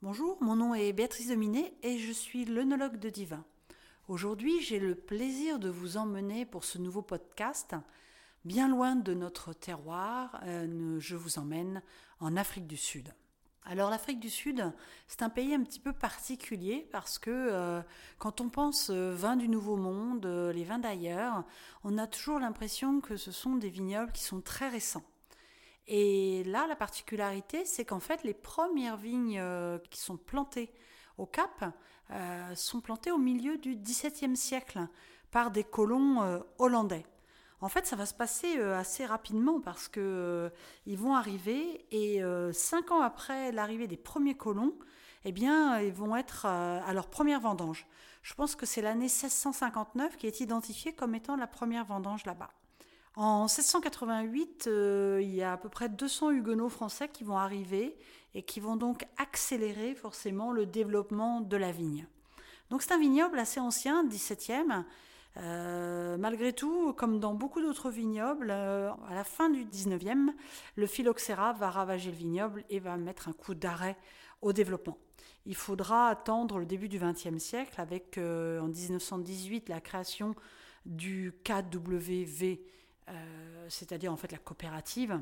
Bonjour, mon nom est Béatrice Dominé et je suis l'œnologue de Divin. Aujourd'hui, j'ai le plaisir de vous emmener pour ce nouveau podcast. Bien loin de notre terroir, euh, je vous emmène en Afrique du Sud. Alors l'Afrique du Sud, c'est un pays un petit peu particulier parce que euh, quand on pense euh, vin du Nouveau Monde, les vins d'ailleurs, on a toujours l'impression que ce sont des vignobles qui sont très récents. Et là, la particularité, c'est qu'en fait, les premières vignes euh, qui sont plantées au Cap euh, sont plantées au milieu du XVIIe siècle par des colons euh, hollandais. En fait, ça va se passer assez rapidement parce que ils vont arriver et cinq ans après l'arrivée des premiers colons, eh bien, ils vont être à leur première vendange. Je pense que c'est l'année 1659 qui est identifiée comme étant la première vendange là-bas. En 1688, euh, il y a à peu près 200 huguenots français qui vont arriver et qui vont donc accélérer forcément le développement de la vigne. Donc c'est un vignoble assez ancien, 17e. Euh, malgré tout, comme dans beaucoup d'autres vignobles, euh, à la fin du 19e, le phylloxéra va ravager le vignoble et va mettre un coup d'arrêt au développement. Il faudra attendre le début du 20e siècle avec en 1918 la création du KWV euh, c'est-à-dire en fait la coopérative,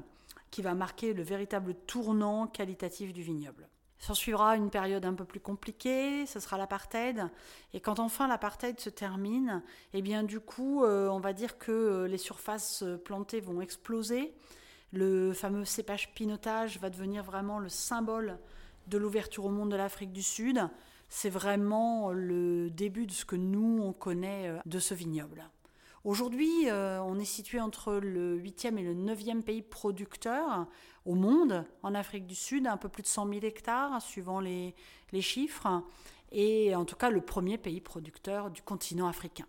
qui va marquer le véritable tournant qualitatif du vignoble. S'en suivra une période un peu plus compliquée, ce sera l'apartheid. Et quand enfin l'apartheid se termine, eh bien du coup, euh, on va dire que euh, les surfaces plantées vont exploser. Le fameux cépage pinotage va devenir vraiment le symbole de l'ouverture au monde de l'Afrique du Sud. C'est vraiment le début de ce que nous, on connaît de ce vignoble. Aujourd'hui, euh, on est situé entre le 8e et le 9e pays producteur au monde, en Afrique du Sud, un peu plus de 100 000 hectares, suivant les, chiffres, et en tout cas le premier pays producteur du continent africain.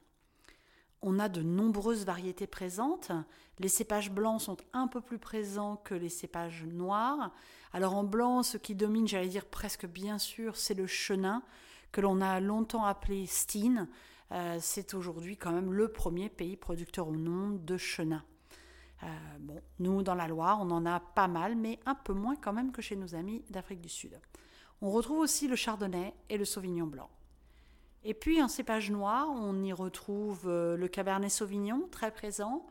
On a de nombreuses variétés présentes. Les cépages blancs sont un peu plus présents que les cépages noirs. Alors en blanc, ce qui domine, j'allais dire presque bien sûr, c'est le chenin, que l'on a longtemps appelé Steen, euh, c'est aujourd'hui quand même le premier pays producteur au monde de chenin. Euh, bon, nous, dans la Loire, on en a pas mal, mais un peu moins quand même que chez nos amis d'Afrique du Sud. On retrouve aussi le chardonnay et le sauvignon blanc. Et puis en cépage noir, on y retrouve euh, le cabernet sauvignon, très présent,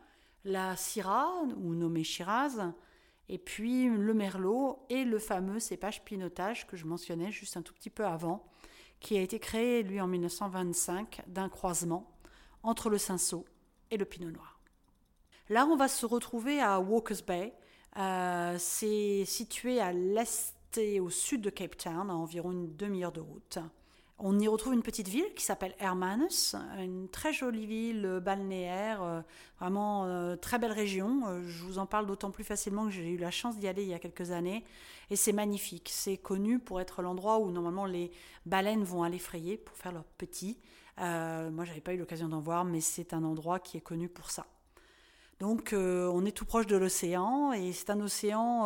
la syrah, ou nommée shiraz, et puis le merlot et le fameux cépage pinotage que je mentionnais juste un tout petit peu avant, qui a été créé, lui, en 1925, d'un croisement entre le cinsault et le pinot noir. Là, on va se retrouver à Walker's Bay. Euh, c'est situé à l'est et au sud de Cape Town, à environ une demi-heure de route. On y retrouve une petite ville qui s'appelle Hermanus, une très jolie ville balnéaire, euh, vraiment euh, très belle région. Euh, je vous en parle d'autant plus facilement que j'ai eu la chance d'y aller il y a quelques années. Et c'est magnifique. C'est connu pour être l'endroit où normalement les baleines vont aller frayer pour faire leurs petits. Euh, moi, j'avais pas eu l'occasion d'en voir, mais c'est un endroit qui est connu pour ça. Donc, on est tout proche de l'océan et c'est un océan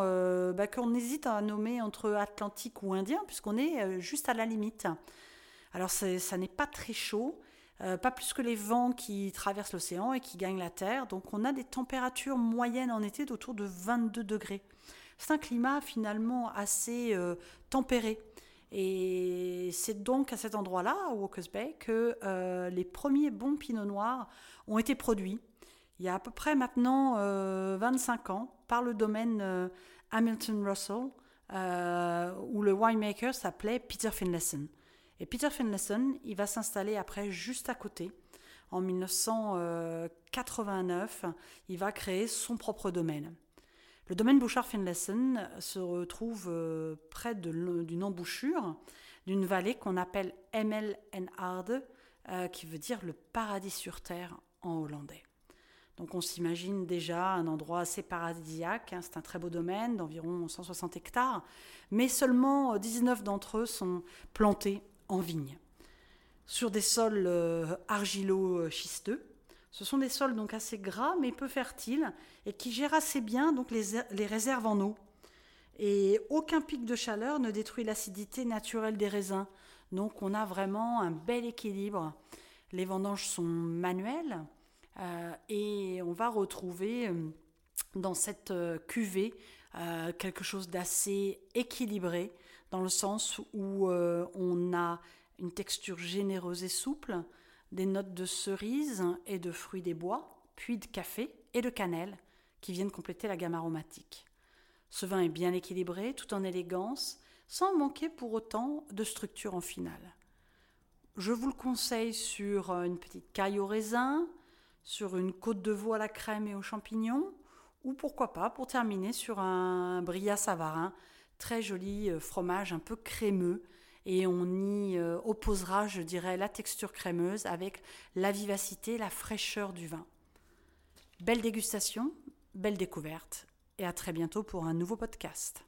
bah, qu'on hésite à nommer entre Atlantique ou Indien, puisqu'on est juste à la limite. Alors ça n'est pas très chaud, euh, pas plus que les vents qui traversent l'océan et qui gagnent la Terre. Donc on a des températures moyennes en été d'autour de 22 degrés. C'est un climat finalement assez euh, tempéré. Et c'est donc à cet endroit-là, à Walker's Bay, que euh, les premiers bons pinots noirs ont été produits. Il y a à peu près maintenant 25 ans, par le domaine Hamilton Russell, où le winemaker s'appelait Peter Finlayson. Et Peter Finlayson, il va s'installer après juste à côté. En 1989, il va créer son propre domaine. Le domaine Bouchard-Finlayson se retrouve euh, près d'une embouchure d'une vallée qu'on appelle Emel en Arde, euh, qui veut dire le paradis sur terre en hollandais. Donc on s'imagine déjà un endroit assez paradisiaque, hein. c'est un très beau domaine d'environ 160 hectares, mais seulement 19 d'entre eux sont plantés en vigne, sur des sols euh, argilo-schisteux. Ce sont des sols donc assez gras mais peu fertiles et qui gèrent assez bien donc les, les réserves en eau. Et aucun pic de chaleur ne détruit l'acidité naturelle des raisins. Donc on a vraiment un bel équilibre. Les vendanges sont manuelles euh, et on va retrouver euh, dans cette cuvée quelque chose d'assez équilibré dans le sens où euh, on a une texture généreuse et souple, des notes de cerise et de fruits des bois, puis de café et de cannelle qui viennent compléter la gamme aromatique. Ce vin est bien équilibré, tout en élégance, sans manquer pour autant de structure en finale. Je vous le conseille sur une petite caille au raisin, sur une côte de veau à la crème et aux champignons, ou pourquoi pas pour terminer sur un brillat savarin, très joli euh, fromage un peu crémeux, et on y euh, opposera, je dirais, la texture crémeuse avec la vivacité, la fraîcheur du vin. Belle dégustation, belle découverte, et à très bientôt pour un nouveau podcast.